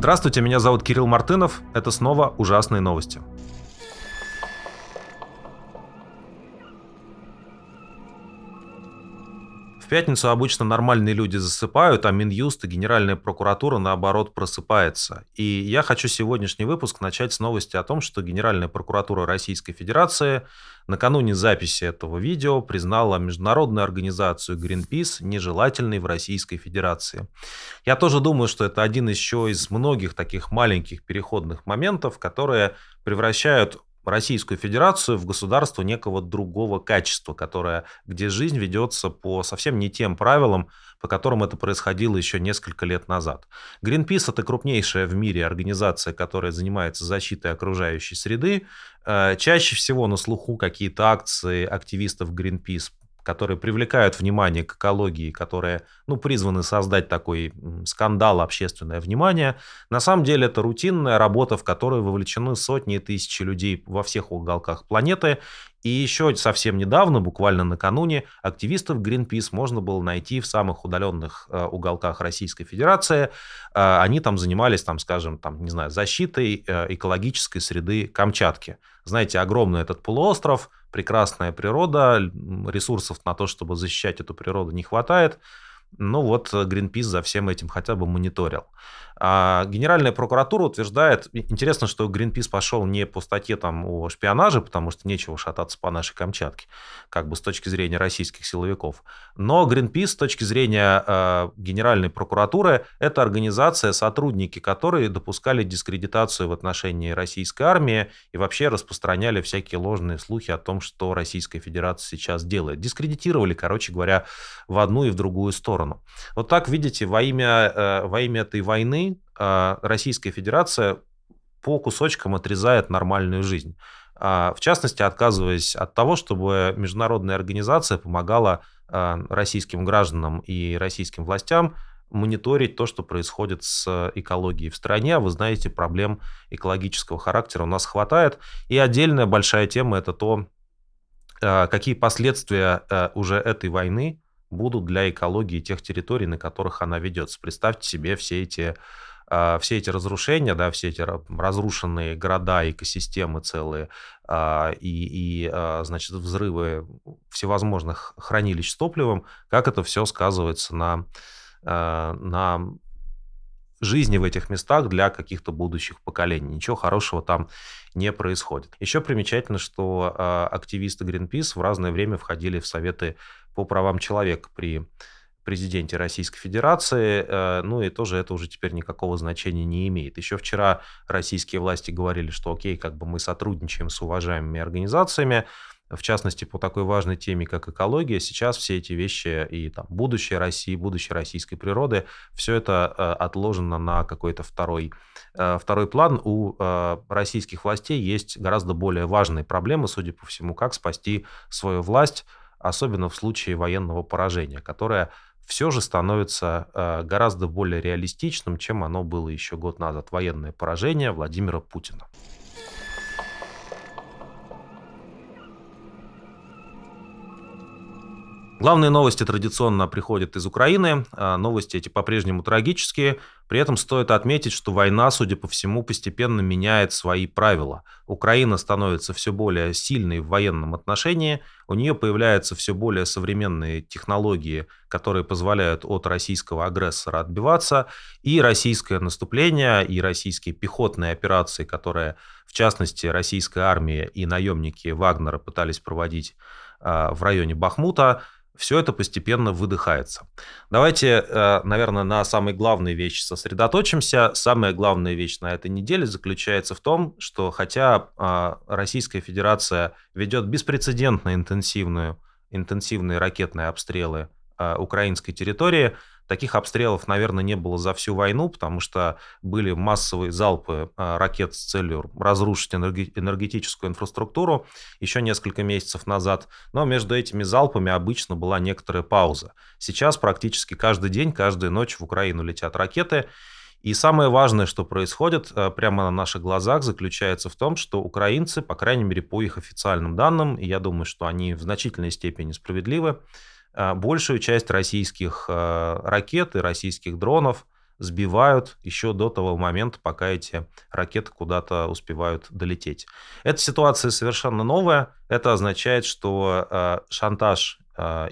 Здравствуйте, меня зовут Кирилл Мартынов. Это снова ужасные новости. Пятницу обычно нормальные люди засыпают, а Минюст и Генеральная прокуратура, наоборот, просыпается. И я хочу сегодняшний выпуск начать с новости о том, что Генеральная прокуратура Российской Федерации накануне записи этого видео признала международную организацию Greenpeace нежелательной в Российской Федерации. Я тоже думаю, что это один еще из многих таких маленьких переходных моментов, которые превращают Российскую Федерацию в государство некого другого качества, которое, где жизнь ведется по совсем не тем правилам, по которым это происходило еще несколько лет назад. Greenpeace – это крупнейшая в мире организация, которая занимается защитой окружающей среды. Э, чаще всего на слуху какие-то акции активистов Greenpeace которые привлекают внимание к экологии, которые ну, призваны создать такой скандал, общественное внимание. На самом деле это рутинная работа, в которой вовлечены сотни и тысячи людей во всех уголках планеты. И еще совсем недавно, буквально накануне, активистов Greenpeace можно было найти в самых удаленных э, уголках Российской Федерации. Э, они там занимались, там, скажем, там, не знаю, защитой э, экологической среды Камчатки. Знаете, огромный этот полуостров, прекрасная природа, ресурсов на то, чтобы защищать эту природу не хватает. Ну вот Greenpeace за всем этим хотя бы мониторил. А Генеральная прокуратура утверждает, интересно, что Гринпис пошел не по статье там о шпионаже, потому что нечего шататься по нашей Камчатке, как бы с точки зрения российских силовиков. Но Гринпис с точки зрения э, Генеральной прокуратуры это организация, сотрудники которой допускали дискредитацию в отношении российской армии и вообще распространяли всякие ложные слухи о том, что Российская Федерация сейчас делает. Дискредитировали, короче говоря, в одну и в другую сторону. Вот так, видите, во имя, э, во имя этой войны Российская Федерация по кусочкам отрезает нормальную жизнь. А, в частности, отказываясь от того, чтобы международная организация помогала а, российским гражданам и российским властям мониторить то, что происходит с экологией в стране. Вы знаете, проблем экологического характера у нас хватает. И отдельная большая тема – это то, какие последствия уже этой войны будут для экологии тех территорий, на которых она ведется. Представьте себе все эти а, все эти разрушения, да, все эти разрушенные города, экосистемы целые а, и, и а, значит, взрывы всевозможных хранилищ с топливом, как это все сказывается на, на жизни в этих местах для каких-то будущих поколений. Ничего хорошего там не происходит. Еще примечательно, что активисты Greenpeace в разное время входили в советы по правам человека при президенте Российской Федерации, э, ну и тоже это уже теперь никакого значения не имеет. Еще вчера российские власти говорили, что окей, как бы мы сотрудничаем с уважаемыми организациями, в частности, по такой важной теме, как экология, сейчас все эти вещи и там, будущее России, будущее российской природы, все это э, отложено на какой-то второй, э, второй план. У российских властей есть гораздо более важные проблемы, судя по всему, как спасти свою власть, особенно в случае военного поражения, которое все же становится э, гораздо более реалистичным, чем оно было еще год назад. Военное поражение Владимира Путина. Главные новости традиционно приходят из Украины. А новости эти по-прежнему трагические. При этом стоит отметить, что война, судя по всему, постепенно меняет свои правила. Украина становится все более сильной в военном отношении. У нее появляются все более современные технологии, которые позволяют от российского агрессора отбиваться. И российское наступление, и российские пехотные операции, которые, в частности, российская армия и наемники Вагнера пытались проводить а, в районе Бахмута, все это постепенно выдыхается. Давайте, э, наверное, на самой главной вещи сосредоточимся. Самая главная вещь на этой неделе заключается в том, что хотя а, Российская Федерация ведет беспрецедентно интенсивную, интенсивные ракетные обстрелы а, украинской территории, Таких обстрелов, наверное, не было за всю войну, потому что были массовые залпы а, ракет с целью разрушить энергетическую инфраструктуру еще несколько месяцев назад. Но между этими залпами обычно была некоторая пауза. Сейчас практически каждый день, каждую ночь в Украину летят ракеты. И самое важное, что происходит а, прямо на наших глазах, заключается в том, что украинцы, по крайней мере, по их официальным данным, и я думаю, что они в значительной степени справедливы, большую часть российских а, ракет и российских дронов сбивают еще до того момента, пока эти ракеты куда-то успевают долететь. Эта ситуация совершенно новая. Это означает, что э, шантаж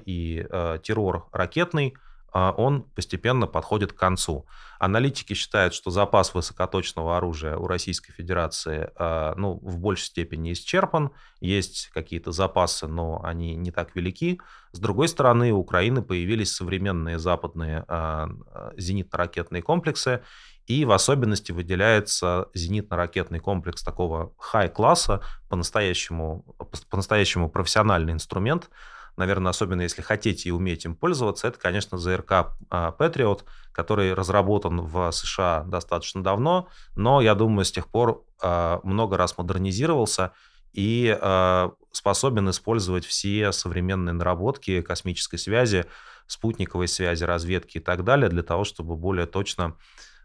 и террор ракетный – а, он постепенно подходит к концу. Аналитики считают, что запас высокоточного оружия у Российской Федерации а, ну, в большей степени исчерпан. Есть какие-то запасы, но они не так велики. С другой стороны, у Украины появились современные западные а, зенитно-ракетные комплексы, и в особенности выделяется зенитно-ракетный комплекс такого хай-класса, по-настоящему, по-настоящему профессиональный инструмент – наверное, особенно если хотите и умеете им пользоваться, это, конечно, ЗРК а, Patriot, который разработан в США достаточно давно, но, я думаю, с тех пор а, много раз модернизировался и а, способен использовать все современные наработки космической связи, спутниковой связи, разведки и так далее для того, чтобы более точно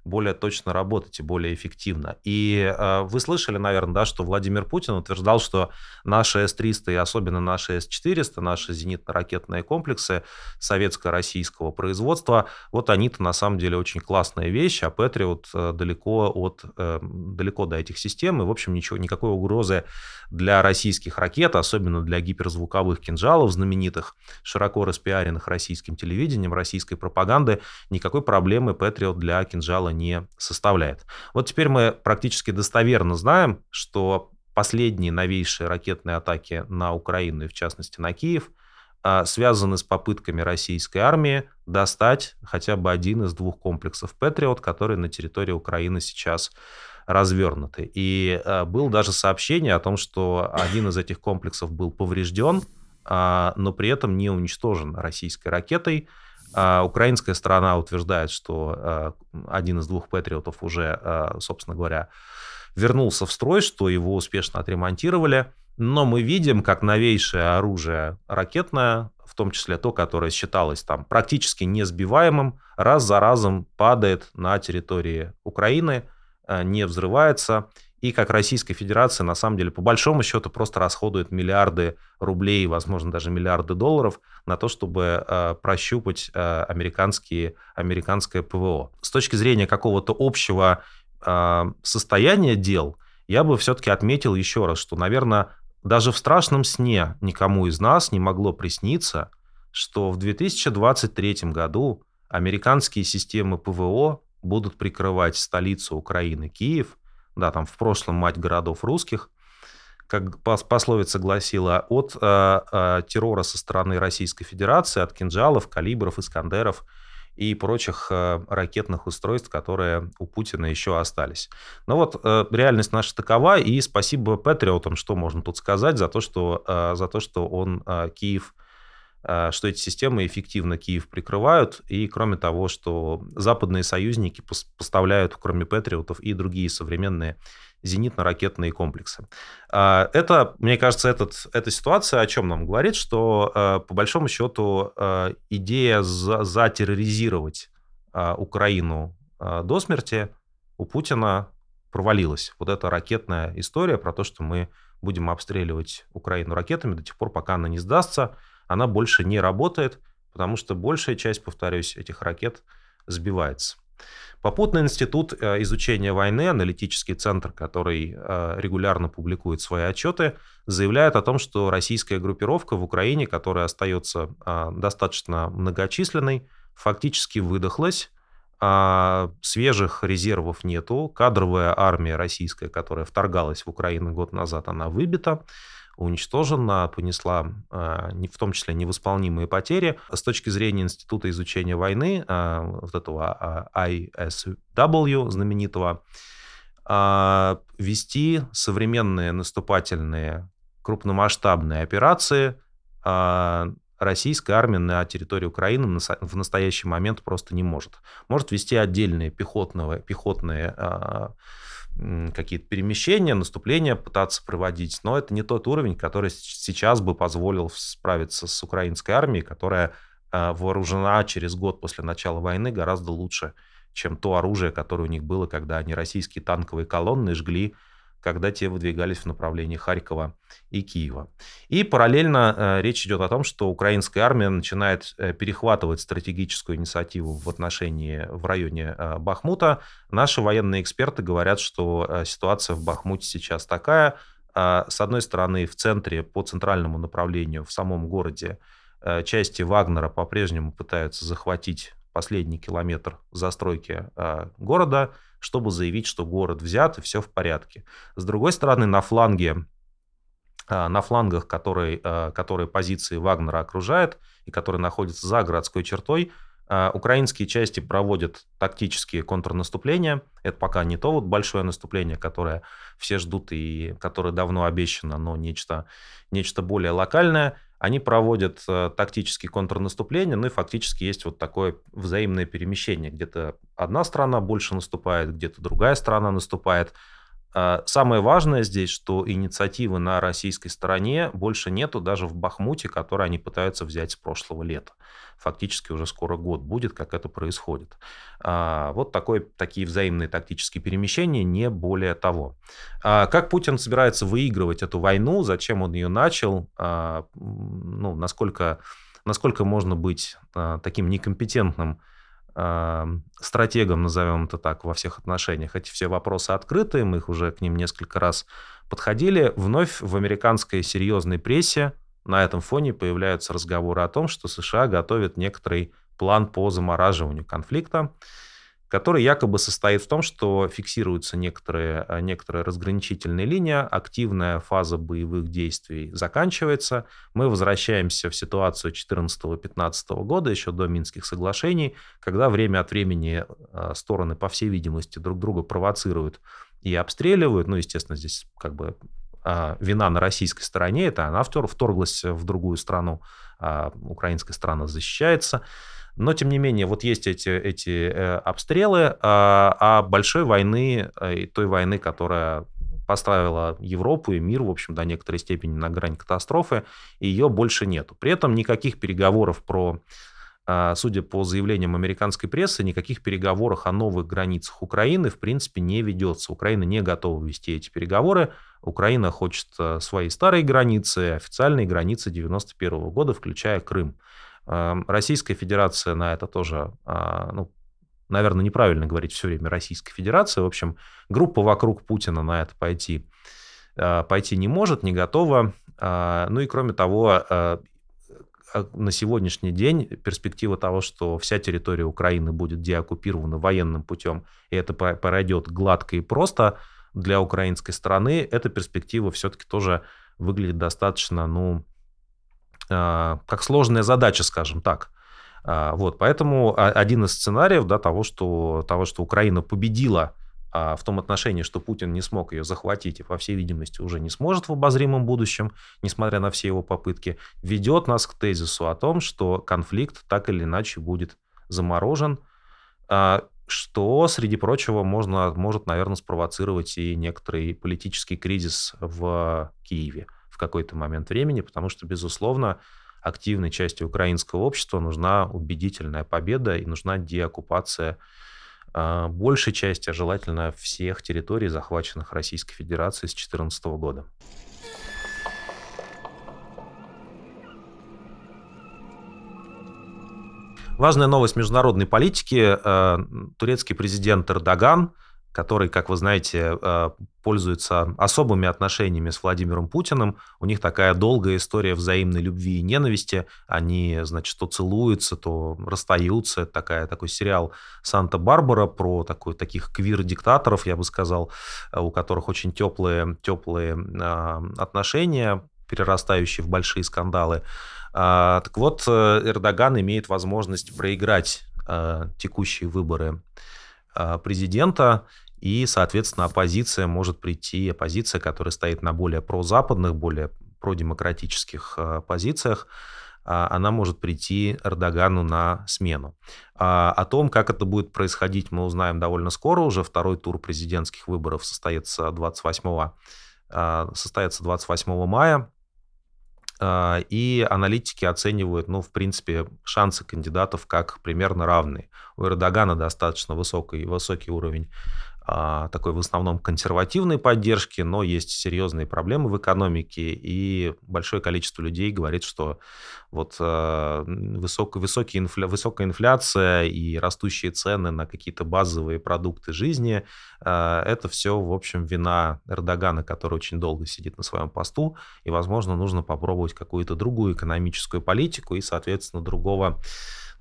более точно работать и более эффективно. И э, вы слышали, наверное, да, что Владимир Путин утверждал, что наши С-300 и особенно наши С-400, наши зенитно-ракетные комплексы советско-российского производства, вот они-то на самом деле очень классная вещь, а Патриот э, далеко, от, э, далеко до этих систем, и, в общем, ничего, никакой угрозы для российских ракет, особенно для гиперзвуковых кинжалов знаменитых, широко распиаренных российским телевидением, российской пропаганды, никакой проблемы Патриот для кинжала не составляет. Вот теперь мы практически достоверно знаем, что последние новейшие ракетные атаки на Украину и в частности на Киев а, связаны с попытками российской армии достать хотя бы один из двух комплексов Патриот, которые на территории Украины сейчас развернуты. И а, было даже сообщение о том, что один из этих комплексов был поврежден, а, но при этом не уничтожен российской ракетой. А украинская сторона утверждает, что а, один из двух патриотов уже, а, собственно говоря, вернулся в строй, что его успешно отремонтировали. Но мы видим, как новейшее оружие ракетное, в том числе то, которое считалось там практически несбиваемым, раз за разом падает на территории Украины, не взрывается и как Российская Федерация, на самом деле, по большому счету, просто расходует миллиарды рублей, возможно, даже миллиарды долларов на то, чтобы э, прощупать э, американские, американское ПВО. С точки зрения какого-то общего э, состояния дел, я бы все-таки отметил еще раз, что, наверное, даже в страшном сне никому из нас не могло присниться, что в 2023 году американские системы ПВО будут прикрывать столицу Украины, Киев – да, там в прошлом мать городов русских, как пословица гласила, от э, э, террора со стороны Российской Федерации, от кинжалов, калибров, искандеров и прочих э, ракетных устройств, которые у Путина еще остались. Но вот э, реальность наша такова, и спасибо Патриотам, что можно тут сказать, за то, что, э, за то, что он э, Киев что эти системы эффективно Киев прикрывают, и кроме того, что западные союзники поставляют, кроме Патриотов, и другие современные зенитно-ракетные комплексы. А, это, мне кажется, этот, эта ситуация о чем нам говорит, что э, по большому счету идея затерроризировать Украину до смерти у Путина провалилась. Вот эта ракетная история про то, что мы будем обстреливать Украину ракетами до тех пор, пока она не сдастся, она больше не работает, потому что большая часть, повторюсь, этих ракет сбивается. Попутный институт э, изучения войны, аналитический центр, который э, регулярно публикует свои отчеты, заявляет о том, что российская группировка в Украине, которая остается э, достаточно многочисленной, фактически выдохлась, а свежих резервов нету, кадровая армия российская, которая вторгалась в Украину год назад, она выбита, уничтожена, понесла а, в том числе невосполнимые потери. С точки зрения Института изучения войны, а, вот этого а, ISW знаменитого, вести современные наступательные крупномасштабные операции российская армия на территории Украины в настоящий момент просто не может. Может вести отдельные пехотные, пехотные какие-то перемещения, наступления пытаться проводить, но это не тот уровень, который сейчас бы позволил справиться с украинской армией, которая а, вооружена через год после начала войны гораздо лучше, чем то оружие, которое у них было, когда они российские танковые колонны жгли когда те выдвигались в направлении Харькова и Киева. И параллельно э, речь идет о том, что украинская армия начинает э, перехватывать стратегическую инициативу в отношении в районе э, Бахмута. Наши военные эксперты говорят, что э, ситуация в Бахмуте сейчас такая. Э, с одной стороны, в центре, по центральному направлению, в самом городе, э, части Вагнера по-прежнему пытаются захватить последний километр застройки э, города, чтобы заявить, что город взят и все в порядке. С другой стороны, на фланге, э, на флангах, которые, э, которые позиции Вагнера окружают и которые находятся за городской чертой, украинские части проводят тактические контрнаступления. Это пока не то вот большое наступление, которое все ждут и которое давно обещано, но нечто, нечто более локальное – они проводят э, тактические контрнаступления, ну и фактически есть вот такое взаимное перемещение. Где-то одна страна больше наступает, где-то другая страна наступает. А, самое важное здесь, что инициативы на российской стороне больше нету даже в Бахмуте, который они пытаются взять с прошлого лета. Фактически уже скоро год будет, как это происходит. А, вот такой, такие взаимные тактические перемещения, не более того. А, как Путин собирается выигрывать эту войну, зачем он ее начал, ну, насколько, насколько можно быть таким некомпетентным стратегом, назовем это так, во всех отношениях. Эти все вопросы открыты, мы их уже к ним несколько раз подходили. Вновь в американской серьезной прессе на этом фоне появляются разговоры о том, что США готовят некоторый план по замораживанию конфликта который якобы состоит в том, что фиксируются некоторые, э, некоторые разграничительные линии, активная фаза боевых действий заканчивается, мы возвращаемся в ситуацию 14-15 года, еще до Минских соглашений, когда время от времени э, стороны, по всей видимости, друг друга провоцируют и обстреливают, ну, естественно, здесь как бы а, вина на российской стороне, это она вторглась в другую страну, а украинская страна защищается. Но, тем не менее, вот есть эти, эти э, обстрелы, а, а большой войны, э, той войны, которая поставила Европу и мир, в общем, до некоторой степени на грань катастрофы, ее больше нету. При этом никаких переговоров про а, судя по заявлениям американской прессы, никаких переговоров о новых границах Украины, в принципе, не ведется. Украина не готова вести эти переговоры. Украина хочет э, свои старые границы, официальные границы 91 года, включая Крым. Российская Федерация на это тоже, а, ну, наверное, неправильно говорить все время Российская Федерация. В общем, группа вокруг Путина на это пойти, а, пойти не может, не готова. А, ну и кроме того, на сегодняшний день перспектива того, что вся территория Украины будет деоккупирована военным путем, и это пройдет гладко и просто для украинской стороны, эта перспектива все-таки тоже выглядит достаточно, ну, как сложная задача, скажем так. А, вот, поэтому один из сценариев да, того, что, того, что Украина победила а, в том отношении, что Путин не смог ее захватить и, по всей видимости, уже не сможет в обозримом будущем, несмотря на все его попытки, ведет нас к тезису о том, что конфликт так или иначе будет заморожен, что, среди прочего, можно, может, наверное, спровоцировать и некоторый политический кризис в Киеве в какой-то момент времени, потому что, безусловно, активной части украинского общества нужна убедительная победа и нужна деоккупация э, большей части, а желательно всех территорий, захваченных Российской Федерацией с 2014 года. Важная новость международной политики. Э, турецкий президент Эрдоган который, как вы знаете, э, пользуется особыми отношениями с Владимиром Путиным. У них такая долгая история взаимной любви и ненависти. Они, значит, то целуются, то расстаются. Это такая, такой сериал «Санта-Барбара» про такой, таких квир-диктаторов, я бы сказал, э, у которых очень теплые, теплые э, отношения, перерастающие в большие скандалы. А, так вот, Эрдоган имеет возможность проиграть текущие выборы президента и, соответственно, оппозиция может прийти, оппозиция, которая стоит на более прозападных, более продемократических э, позициях, а, она может прийти Эрдогану на смену. А, о том, как это будет происходить, мы узнаем довольно скоро. Уже второй тур президентских выборов состоится 28, а, состоится 28 мая. И аналитики оценивают, ну, в принципе, шансы кандидатов как примерно равные. У Эрдогана достаточно высокий, высокий уровень а, такой в основном консервативной поддержки, но есть серьезные проблемы в экономике, и большое количество людей говорит, что вот а, высок, высокий инфля, высокая инфляция и растущие цены на какие-то базовые продукты жизни, а, это все, в общем, вина Эрдогана, который очень долго сидит на своем посту, и, возможно, нужно попробовать какую-то другую экономическую политику и, соответственно, другого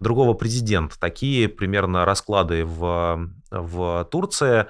другого президента. Такие примерно расклады в, в Турции.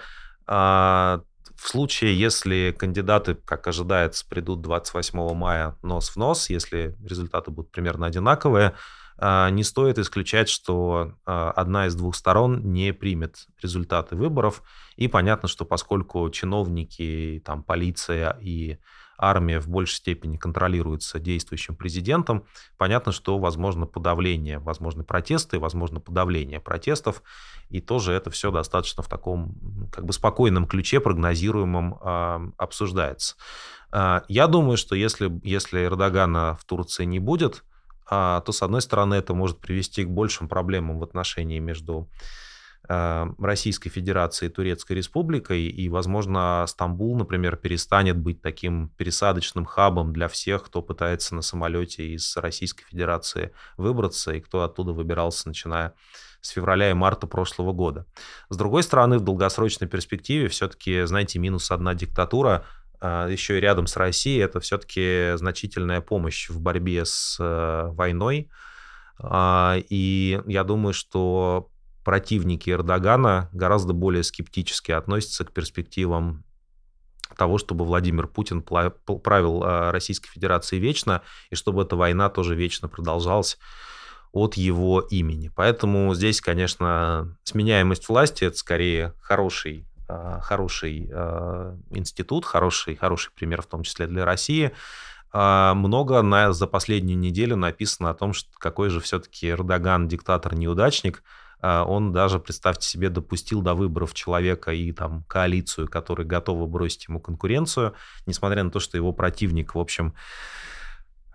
А, в случае, если кандидаты, как ожидается, придут 28 мая нос в нос, если результаты будут примерно одинаковые, а, не стоит исключать, что а, одна из двух сторон не примет результаты выборов. И понятно, что поскольку чиновники, там, полиция и армия в большей степени контролируется действующим президентом, понятно, что возможно подавление, возможны протесты, возможно подавление протестов, и тоже это все достаточно в таком как бы спокойном ключе, прогнозируемом, э, обсуждается. Э, я думаю, что если, если Эрдогана в Турции не будет, э, то, с одной стороны, это может привести к большим проблемам в отношении между Российской Федерацией и Турецкой Республикой, и, возможно, Стамбул, например, перестанет быть таким пересадочным хабом для всех, кто пытается на самолете из Российской Федерации выбраться, и кто оттуда выбирался, начиная с февраля и марта прошлого года. С другой стороны, в долгосрочной перспективе все-таки, знаете, минус одна диктатура, э, еще и рядом с Россией, это все-таки значительная помощь в борьбе с э, войной. А, и я думаю, что противники Эрдогана гораздо более скептически относятся к перспективам того, чтобы Владимир Путин правил а, Российской Федерацией вечно, и чтобы эта война тоже вечно продолжалась от его имени. Поэтому здесь, конечно, сменяемость власти – это скорее хороший, а, хороший а, институт, хороший, хороший пример в том числе для России. Много на, за последнюю неделю написано о том, что какой же все-таки Эрдоган диктатор-неудачник – он даже, представьте себе, допустил до выборов человека и там коалицию, которые готовы бросить ему конкуренцию, несмотря на то, что его противник, в общем,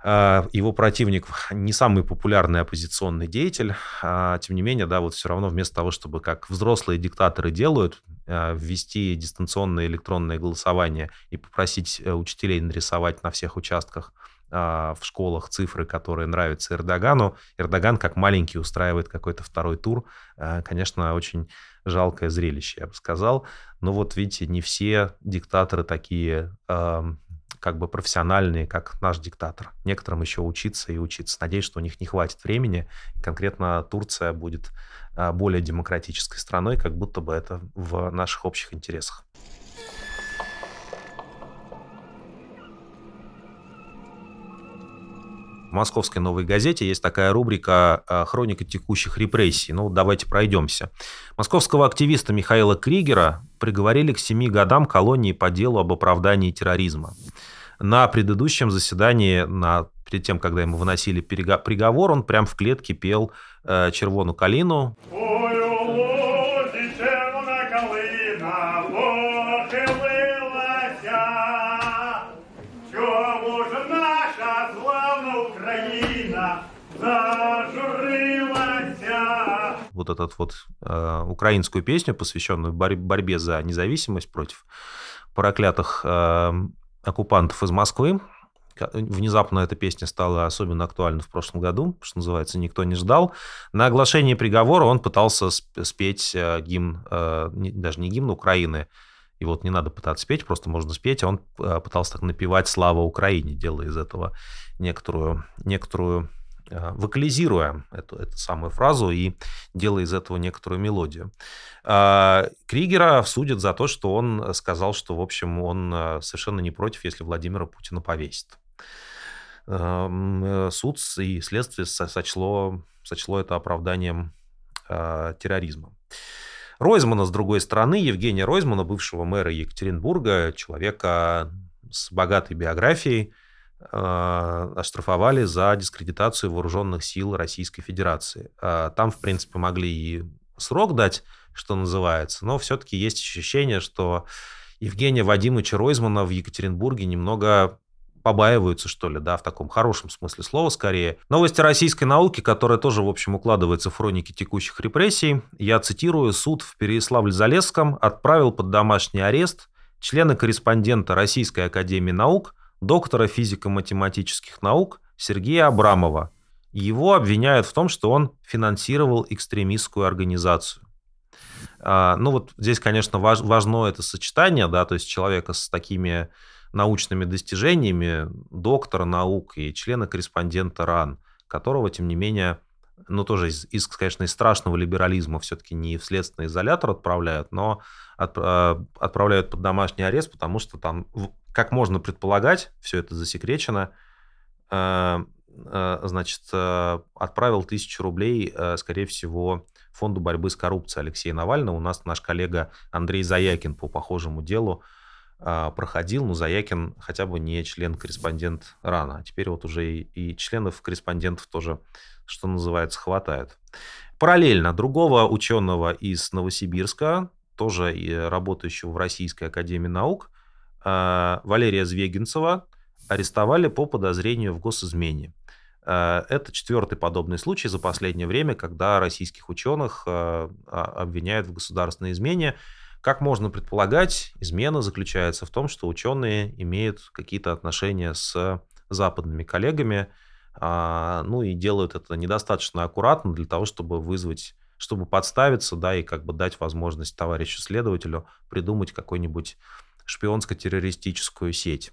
а, его противник не самый популярный оппозиционный деятель, а, тем не менее, да, вот все равно вместо того, чтобы, как взрослые диктаторы делают, ввести дистанционное электронное голосование и попросить э, учителей нарисовать на всех участках а, в школах цифры, которые нравятся Эрдогану. Эрдоган как маленький устраивает какой-то второй тур. А, конечно, очень жалкое зрелище, я бы сказал. Но вот видите, не все диктаторы такие как бы профессиональные, как наш диктатор. Некоторым еще учиться и учиться. Надеюсь, что у них не хватит времени. Конкретно Турция будет а, более демократической страной, как будто бы это в наших общих интересах. В московской «Новой газете» есть такая рубрика а, «Хроника текущих репрессий». Ну, давайте пройдемся. Московского активиста Михаила Кригера приговорили к семи годам колонии по делу об оправдании терроризма. На предыдущем заседании, на, перед тем, когда ему выносили приговор, он прям в клетке пел э, «Червону калину». Вот этот вот э, украинскую песню, посвященную борь- борьбе за независимость против проклятых э, оккупантов из Москвы. Внезапно эта песня стала особенно актуальна в прошлом году, что называется, никто не ждал. На оглашении приговора он пытался спеть э, гимн, э, даже не гимн Украины, и вот не надо пытаться спеть, просто можно спеть. А он э, пытался так напевать «Слава Украине», делая из этого некоторую, некоторую вокализируя эту, эту самую фразу и делая из этого некоторую мелодию. А, Кригера судят за то, что он сказал, что, в общем, он э, совершенно не против, если Владимира Путина повесит. Э, суд и следствие сочло, сочло это оправданием терроризма. Ройзмана, с другой стороны, Евгения Ройзмана, бывшего мэра Екатеринбурга, человека с богатой биографией, а, оштрафовали за дискредитацию вооруженных сил Российской Федерации. А, там, в принципе, могли и срок дать, что называется, но все-таки есть ощущение, что Евгения Вадимовича Ройзмана в Екатеринбурге немного побаиваются, что ли, да, в таком хорошем смысле слова скорее. Новости российской науки, которая тоже, в общем, укладывается в хроники текущих репрессий. Я цитирую, суд в Переяславле-Залесском отправил под домашний арест члена-корреспондента Российской Академии Наук, доктора физико-математических наук Сергея Абрамова. Его обвиняют в том, что он финансировал экстремистскую организацию. А, ну вот здесь, конечно, важ, важно это сочетание, да, то есть человека с такими научными достижениями, доктора наук и члена-корреспондента РАН, которого, тем не менее, ну, тоже из, из конечно, из страшного либерализма все-таки не в следственный изолятор отправляют, но а, отправляют под домашний арест, потому что там, как можно предполагать, все это засекречено, а, значит, отправил тысячу рублей, скорее всего, фонду борьбы с коррупцией Алексея Навального. У нас наш коллега Андрей Заякин по похожему делу проходил, но Заякин хотя бы не член-корреспондент РАНа. А теперь вот уже и, и членов-корреспондентов тоже, что называется, хватает. Параллельно другого ученого из Новосибирска, тоже работающего в Российской Академии Наук, Валерия Звегинцева, арестовали по подозрению в госизмене. Э, это четвертый подобный случай за последнее время, когда российских ученых а, обвиняют в государственной измене. Как можно предполагать, измена заключается в том, что ученые имеют какие-то отношения с западными коллегами, а, ну и делают это недостаточно аккуратно для того, чтобы вызвать, чтобы подставиться, да, и как бы дать возможность товарищу следователю придумать какой-нибудь шпионско-террористическую сеть.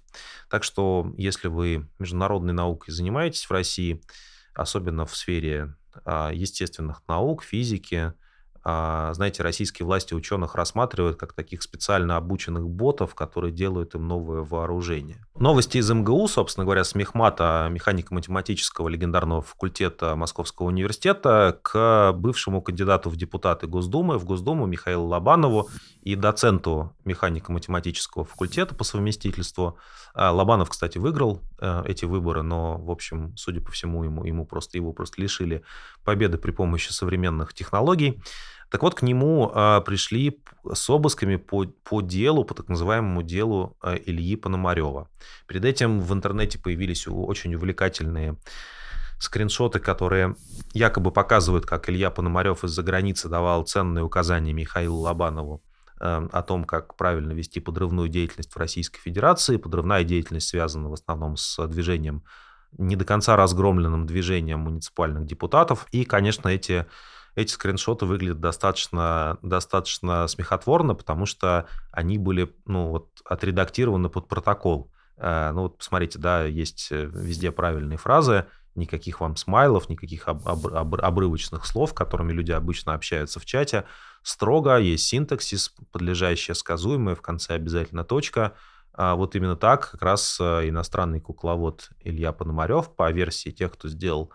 Так что, если вы международной наукой занимаетесь в России, особенно в сфере а, естественных наук, физики, знаете, российские власти ученых рассматривают как таких специально обученных ботов, которые делают им новое вооружение. Новости из МГУ, собственно говоря, с мехмата механико-математического легендарного факультета Московского университета к бывшему кандидату в депутаты Госдумы, в Госдуму Михаилу Лобанову и доценту механико-математического факультета по совместительству. А, Лобанов, кстати, выиграл э, эти выборы, но, в общем, судя по всему, ему, ему просто, его просто лишили победы при помощи современных технологий. Так вот, к нему а, пришли с обысками по, по делу, по так называемому делу а, Ильи Пономарева. Перед этим в интернете появились очень увлекательные скриншоты, которые якобы показывают, как Илья Пономарев из-за границы давал ценные указания Михаилу Лобанову а, о том, как правильно вести подрывную деятельность в Российской Федерации. Подрывная деятельность связана в основном с движением, не до конца разгромленным движением муниципальных депутатов. И, конечно, эти эти скриншоты выглядят достаточно, достаточно смехотворно, потому что они были ну, вот, отредактированы под протокол. Э, ну вот посмотрите, да, есть э, везде правильные фразы, никаких вам смайлов, никаких об, об, об, обрывочных слов, которыми люди обычно общаются в чате. Строго есть синтаксис, подлежащее сказуемое, в конце обязательно точка. А вот именно так как раз э, иностранный кукловод Илья Пономарев, по версии тех, кто сделал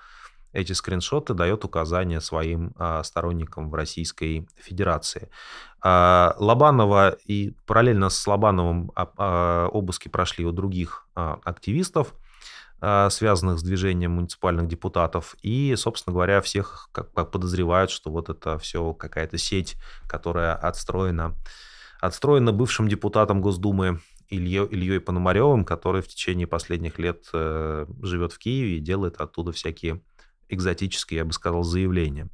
эти скриншоты дает указания своим а, сторонникам в Российской Федерации. А, Лобанова и параллельно с Лобановым а, а, обыски прошли у других а, активистов, а, связанных с движением муниципальных депутатов. И, собственно говоря, всех как, как подозревают, что вот это все какая-то сеть, которая отстроена, отстроена бывшим депутатом Госдумы Ильей, Ильей Пономаревым, который в течение последних лет э, живет в Киеве и делает оттуда всякие экзотическое, я бы сказал, заявление.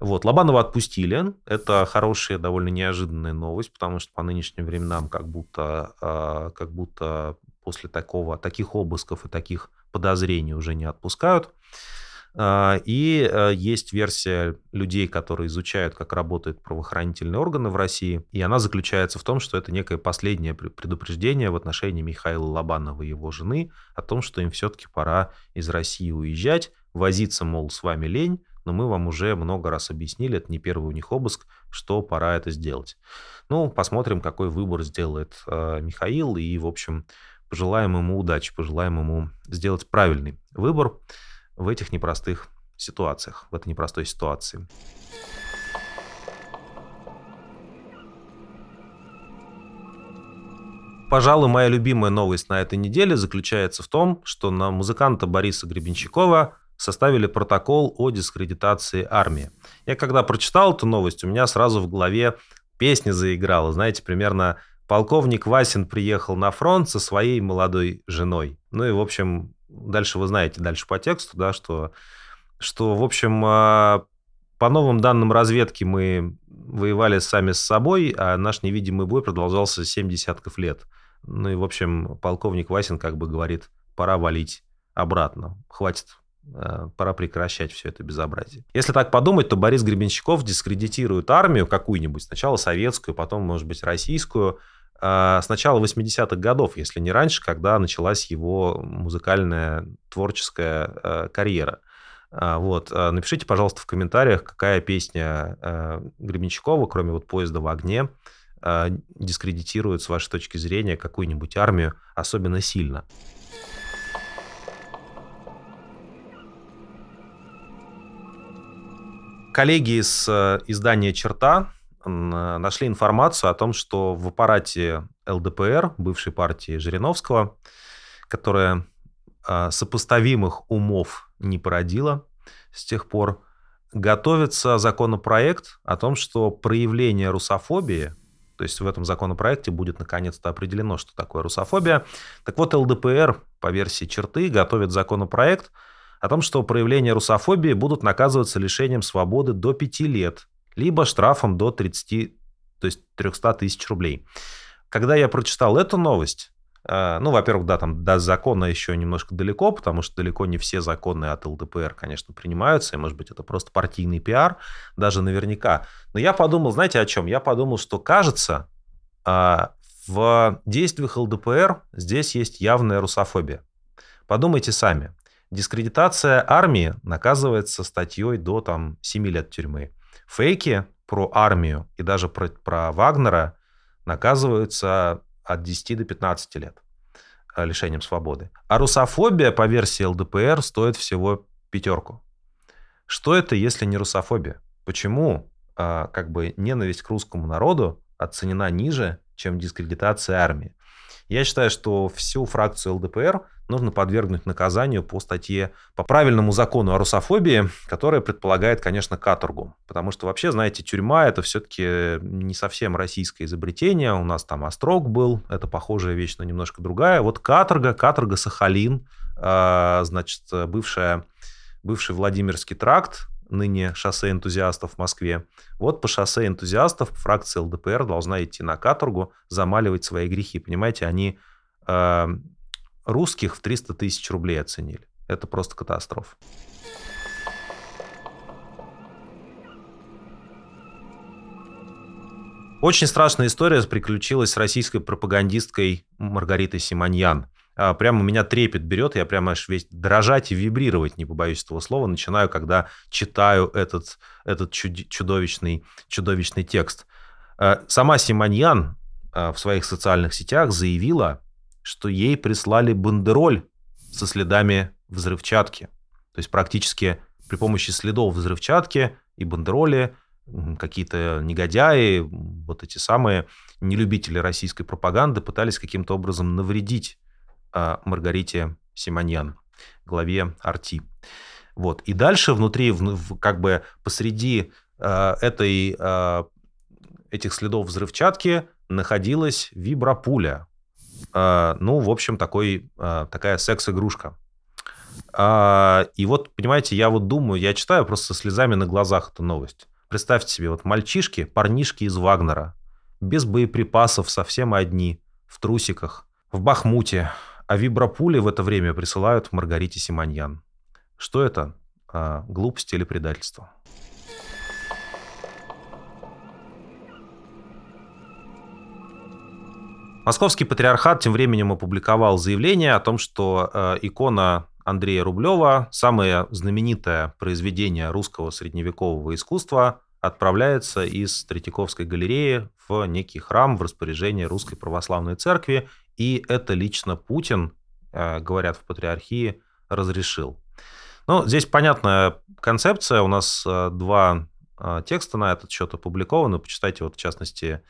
Вот, Лобанова отпустили. Это хорошая, довольно неожиданная новость, потому что по нынешним временам как будто, а, как будто после такого, таких обысков и таких подозрений уже не отпускают. А, и э, есть версия людей, которые изучают, как работают правоохранительные органы в России, и она заключается в том, что это некое последнее предупреждение в отношении Михаила Лобанова и его жены о том, что им все-таки пора из России уезжать, возиться, мол, с вами лень, но мы вам уже много раз объяснили, это не первый у них обыск, что пора это сделать. Ну, посмотрим, какой выбор сделает э, Михаил, и, в общем, пожелаем ему удачи, пожелаем ему сделать правильный выбор в этих непростых ситуациях, в этой непростой ситуации. Пожалуй, моя любимая новость на этой неделе заключается в том, что на музыканта Бориса Гребенщикова составили протокол о дискредитации армии. Я когда прочитал эту новость, у меня сразу в голове песня заиграла, знаете, примерно полковник Васин приехал на фронт со своей молодой женой. Ну и, в общем, дальше вы знаете, дальше по тексту, да, что, что в общем, а, по новым данным разведки мы воевали сами с собой, а наш невидимый бой продолжался 7 десятков лет. Ну и, в общем, полковник Васин как бы говорит, пора валить обратно. Хватит, пора прекращать все это безобразие. Если так подумать, то Борис Гребенщиков дискредитирует армию какую-нибудь, сначала советскую, потом, может быть, российскую, э, с начала 80-х годов, если не раньше, когда началась его музыкальная творческая э, карьера. Вот. Напишите, пожалуйста, в комментариях, какая песня Гребенщикова, кроме вот «Поезда в огне», дискредитирует, с вашей точки зрения, какую-нибудь армию особенно сильно. Коллеги из э, издания «Черта» нашли информацию о том, что в аппарате ЛДПР, бывшей партии Жириновского, которая э, сопоставимых умов не породила с тех пор, готовится законопроект о том, что проявление русофобии, то есть в этом законопроекте будет наконец-то определено, что такое русофобия. Так вот, ЛДПР по версии черты готовит законопроект – о том, что проявления русофобии будут наказываться лишением свободы до 5 лет, либо штрафом до 30, то есть 300 тысяч рублей. Когда я прочитал эту новость, э, ну, во-первых, да, там до закона еще немножко далеко, потому что далеко не все законы от ЛДПР, конечно, принимаются, и, может быть, это просто партийный пиар, даже наверняка. Но я подумал, знаете, о чем? Я подумал, что, кажется, э, в действиях ЛДПР здесь есть явная русофобия. Подумайте сами. Дискредитация армии наказывается статьей до там, 7 лет тюрьмы. Фейки про армию и даже про, про Вагнера наказываются от 10 до 15 лет э, лишением свободы. А русофобия по версии ЛДПР стоит всего пятерку. Что это, если не русофобия? Почему э, как бы ненависть к русскому народу оценена ниже, чем дискредитация армии? Я считаю, что всю фракцию ЛДПР нужно подвергнуть наказанию по статье, по правильному закону о русофобии, которая предполагает, конечно, каторгу. Потому что вообще, знаете, тюрьма это все-таки не совсем российское изобретение. У нас там Острог был, это похожая вещь, но немножко другая. Вот каторга, каторга Сахалин, а, значит, бывшая, бывший Владимирский тракт, ныне шоссе энтузиастов в Москве. Вот по шоссе энтузиастов фракция ЛДПР должна идти на каторгу, замаливать свои грехи. Понимаете, они э, русских в 300 тысяч рублей оценили. Это просто катастрофа. Очень страшная история приключилась с российской пропагандисткой Маргаритой Симоньян. А, прямо меня трепет берет, я прямо аж весь дрожать и вибрировать, не побоюсь этого слова, начинаю, когда читаю этот, этот чудовищный, чудовищный текст. А, сама Симоньян а, в своих социальных сетях заявила, что ей прислали бандероль со следами взрывчатки. То есть практически при помощи следов взрывчатки и бандероли какие-то негодяи, вот эти самые нелюбители российской пропаганды пытались каким-то образом навредить Маргарите Симоньян, главе Арти. Вот. И дальше внутри, как бы посреди э, этой, э, этих следов взрывчатки находилась вибропуля. Э, ну, в общем, такой, э, такая секс-игрушка. Э, и вот, понимаете, я вот думаю, я читаю просто со слезами на глазах эту новость. Представьте себе, вот мальчишки, парнишки из Вагнера, без боеприпасов, совсем одни, в трусиках, в Бахмуте, а вибропули в это время присылают Маргарите Симоньян. Что это? А, глупость или предательство? Московский патриархат тем временем опубликовал заявление о том, что э, икона Андрея Рублева, самое знаменитое произведение русского средневекового искусства, отправляется из Третьяковской галереи в некий храм в распоряжение Русской Православной Церкви и это лично Путин, э, говорят в патриархии, разрешил. Ну, здесь понятная концепция. У нас э, два текста на этот счет опубликованы. Почитайте, вот, в частности,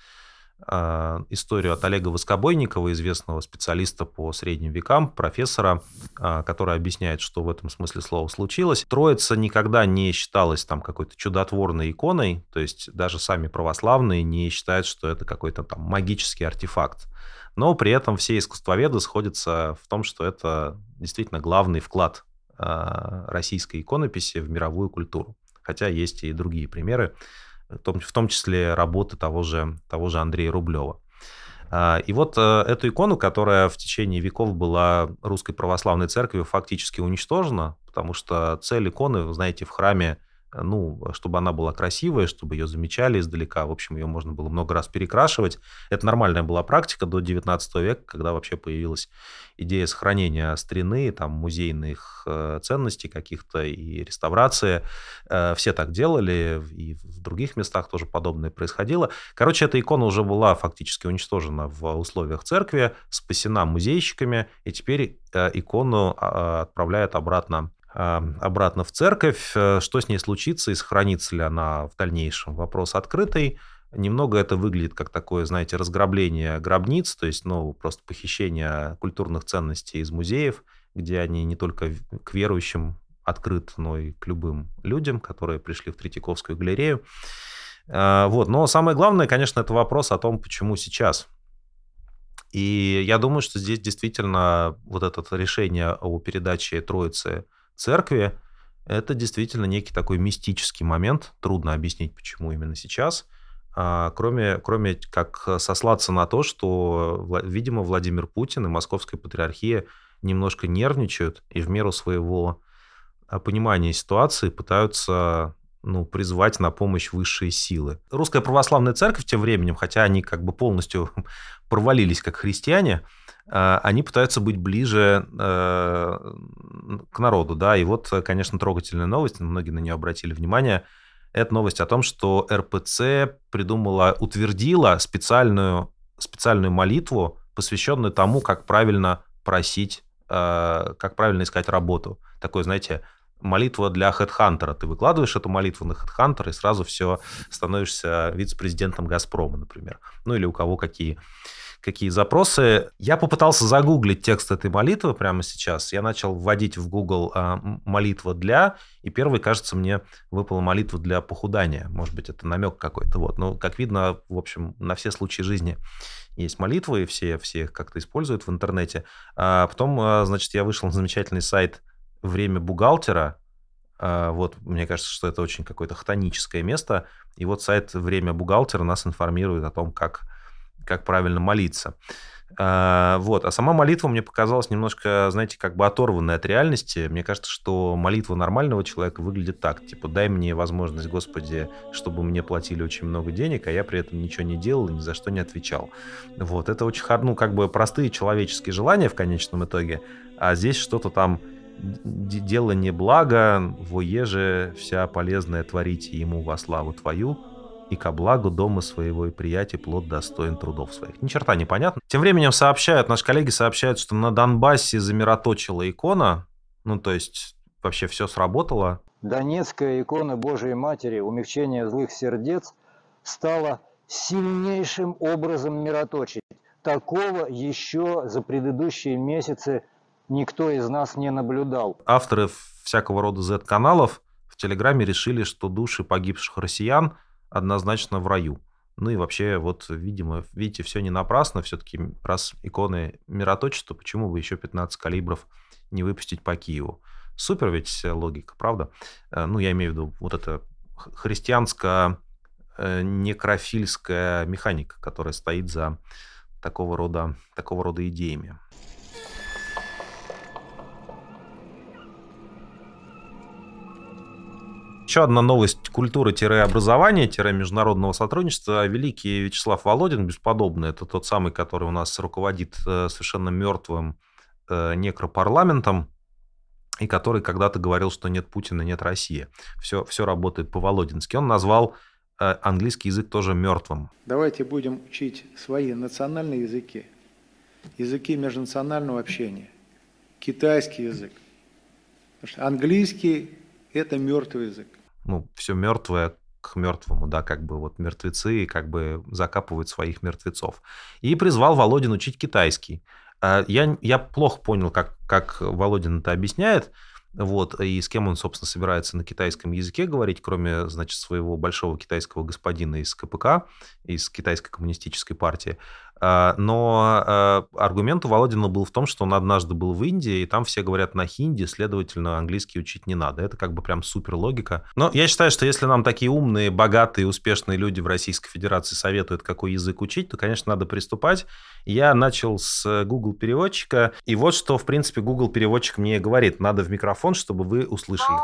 историю от Олега Воскобойникова, известного специалиста по средним векам, профессора, э, который объясняет, что в этом смысле слова случилось. Троица никогда не считалась там какой-то чудотворной иконой, то есть даже сами православные не считают, что это какой-то там магический артефакт. Но при этом все искусствоведы сходятся в том, что это действительно главный вклад э, российской иконописи в мировую культуру. Хотя есть и другие примеры в том, числе работы того же, того же Андрея Рублева. А, и вот э, эту икону, которая в течение веков была русской православной церковью фактически уничтожена, потому что цель иконы, вы знаете, в храме ну, чтобы она была красивая, чтобы ее замечали издалека. В общем, ее можно было много раз перекрашивать. Это нормальная была практика до 19 века, когда вообще появилась идея сохранения старины, там, музейных э, ценностей каких-то и реставрации. Э, все так делали, и в других местах тоже подобное происходило. Короче, эта икона уже была фактически уничтожена в условиях церкви, спасена музейщиками, и теперь э, икону а, отправляют обратно обратно в церковь. Э, что с ней случится и сохранится ли она в дальнейшем? Вопрос открытый. Немного это выглядит как такое, знаете, разграбление гробниц, то есть, ну, просто похищение культурных ценностей из музеев, где они не только к верующим открыты, но и к любым людям, которые пришли в Третьяковскую галерею. А, вот. Но самое главное, конечно, это вопрос о том, почему сейчас. И я думаю, что здесь действительно вот это решение о передаче Троицы церкви, это действительно некий такой мистический момент. Трудно объяснить, почему именно сейчас. А, кроме, кроме как сослаться на то, что, видимо, Владимир Путин и Московская патриархия немножко нервничают и в меру своего а, понимания ситуации пытаются ну, призвать на помощь высшие силы. Русская православная церковь тем временем, хотя они как бы полностью провалились как христиане, а, они пытаются быть ближе э, к народу, да, и вот, конечно, трогательная новость, многие на нее обратили внимание, это новость о том, что РПЦ придумала, утвердила специальную, специальную молитву, посвященную тому, как правильно просить, э, как правильно искать работу. Такой, знаете, молитва для хедхантера. Ты выкладываешь эту молитву на хедхантер и сразу все становишься вице-президентом Газпрома, например. Ну или у кого какие какие запросы. Я попытался загуглить текст этой молитвы прямо сейчас. Я начал вводить в Google а, молитва для, и первый, кажется, мне выпала молитва для похудания. Может быть, это намек какой-то. Вот. Но, как видно, в общем, на все случаи жизни есть молитвы, и все, все их как-то используют в интернете. А потом, а, значит, я вышел на замечательный сайт «Время бухгалтера», а, вот, мне кажется, что это очень какое-то хтоническое место. И вот сайт «Время бухгалтера» нас информирует о том, как как правильно молиться. А, вот. А сама молитва мне показалась немножко, знаете, как бы оторванной от реальности. Мне кажется, что молитва нормального человека выглядит так. Типа, дай мне возможность, Господи, чтобы мне платили очень много денег, а я при этом ничего не делал и ни за что не отвечал. Вот. Это очень, ну, как бы простые человеческие желания в конечном итоге. А здесь что-то там дело не благо, воеже вся полезная творите ему во славу твою, и ко благу дома своего и приятия плод достоин трудов своих. Ни черта не понятно. Тем временем сообщают, наши коллеги сообщают, что на Донбассе замироточила икона, ну то есть вообще все сработало. Донецкая икона Божией Матери, умягчение злых сердец, стала сильнейшим образом мироточить. Такого еще за предыдущие месяцы никто из нас не наблюдал. Авторы всякого рода Z-каналов в Телеграме решили, что души погибших россиян – однозначно в раю. Ну и вообще, вот, видимо, видите, все не напрасно. Все-таки раз иконы мироточества, почему бы еще 15 калибров не выпустить по Киеву? Супер ведь логика, правда? Э, ну, я имею в виду вот это христианская э, некрофильская механика, которая стоит за такого рода, такого рода идеями. Еще одна новость культуры-образования-международного сотрудничества. Великий Вячеслав Володин, бесподобный, это тот самый, который у нас руководит э, совершенно мертвым э, некропарламентом, и который когда-то говорил, что нет Путина, нет России. Все, все работает по-володински. Он назвал э, английский язык тоже мертвым. Давайте будем учить свои национальные языки, языки межнационального общения, китайский язык. Английский – это мертвый язык ну, все мертвое, к мертвому, да, как бы вот мертвецы как бы закапывают своих мертвецов. И призвал Володин учить китайский. А, я, я плохо понял, как, как Володин это объясняет, вот, и с кем он, собственно, собирается на китайском языке говорить, кроме, значит, своего большого китайского господина из КПК, из Китайской коммунистической партии. А, но а, аргумент у Володина был в том, что он однажды был в Индии, и там все говорят на хинди, следовательно, английский учить не надо. Это как бы прям супер логика. Но я считаю, что если нам такие умные, богатые, успешные люди в Российской Федерации советуют, какой язык учить, то, конечно, надо приступать. Я начал с Google переводчика, и вот что, в принципе, Google переводчик мне говорит. Надо в микрофон, чтобы вы услышали.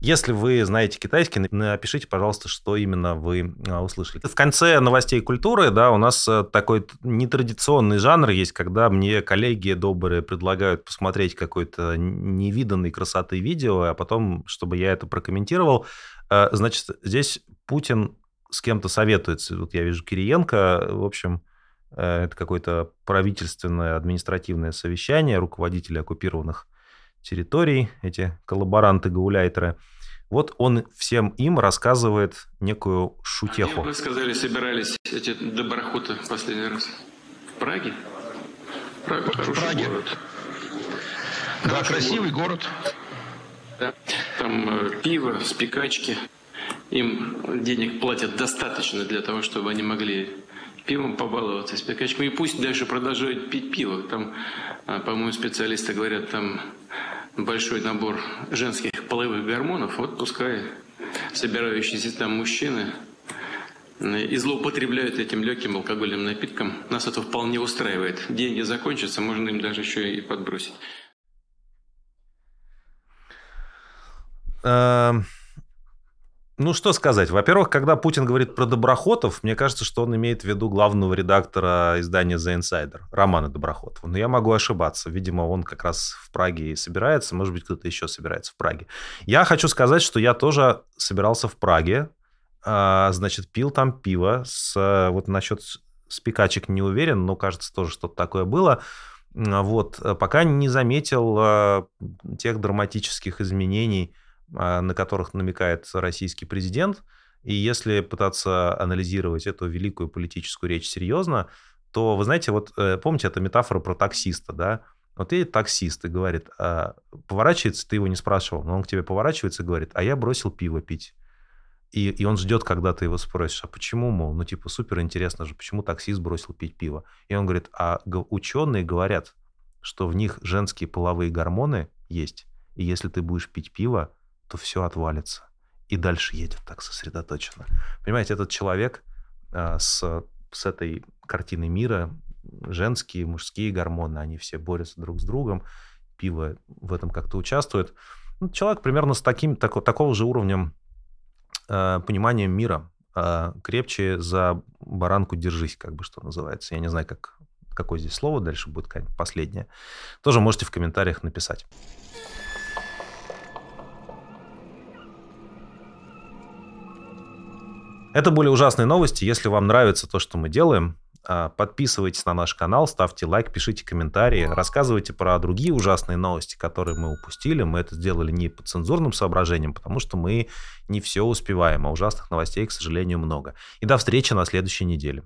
Если вы знаете китайский, напишите, пожалуйста, что именно вы а, услышали. В конце новостей культуры, да, у нас э, такой нетрадиционный жанр есть, когда мне коллеги добрые предлагают посмотреть какой-то невиданной красоты видео, а потом, чтобы я это прокомментировал. Э, значит, здесь Путин с кем-то советуется. Вот я вижу Кириенко, в общем, э, это какое-то правительственное административное совещание руководителей оккупированных территорий, эти коллаборанты-гауляйтеры. Вот он всем им рассказывает некую шутеху. А вы сказали, собирались эти доброхоты в последний раз? В Праге? Прага в Праге. город. Да, Хороший красивый город. город. Да. Там э, пиво, спекачки. Им денег платят достаточно для того, чтобы они могли пивом побаловаться, спекачками. И пусть дальше продолжают пить пиво. Там, а, по-моему, специалисты говорят, там большой набор женских половых гормонов, вот пускай собирающиеся там мужчины и злоупотребляют этим легким алкогольным напитком. Нас это вполне устраивает. Деньги закончатся, можно им даже еще и подбросить. Ну, что сказать. Во-первых, когда Путин говорит про Доброхотов, мне кажется, что он имеет в виду главного редактора издания The Insider, Романа Доброхотова. Но я могу ошибаться. Видимо, он как раз в Праге и собирается. Может быть, кто-то еще собирается в Праге. Я хочу сказать, что я тоже собирался в Праге. А, значит, пил там пиво. С, вот насчет спикачек не уверен, но, кажется, тоже что-то такое было. Вот. Пока не заметил а, тех драматических изменений, на которых намекает российский президент. И если пытаться анализировать эту великую политическую речь серьезно, то, вы знаете, вот э, помните, это метафора про таксиста, да? Вот едет таксист и говорит, а, поворачивается, ты его не спрашивал, но он к тебе поворачивается и говорит, а я бросил пиво пить. И, и он ждет, когда ты его спросишь, а почему, мол, ну типа супер интересно же, почему таксист бросил пить пиво? И он говорит, а ученые говорят, что в них женские половые гормоны есть, и если ты будешь пить пиво, то все отвалится. И дальше едет так сосредоточенно. Понимаете, этот человек а, с, с этой картиной мира, женские, мужские гормоны, они все борются друг с другом, пиво в этом как-то участвует. Ну, человек примерно с таким, так, такого же уровнем э, понимания мира. Э, крепче за баранку держись, как бы что называется. Я не знаю, как, какое здесь слово дальше будет, последнее. Тоже можете в комментариях написать. Это были ужасные новости. Если вам нравится то, что мы делаем, а, подписывайтесь на наш канал, ставьте лайк, пишите комментарии, рассказывайте про другие ужасные новости, которые мы упустили. Мы это сделали не по цензурным соображениям, потому что мы не все успеваем, а ужасных новостей, к сожалению, много. И до встречи на следующей неделе.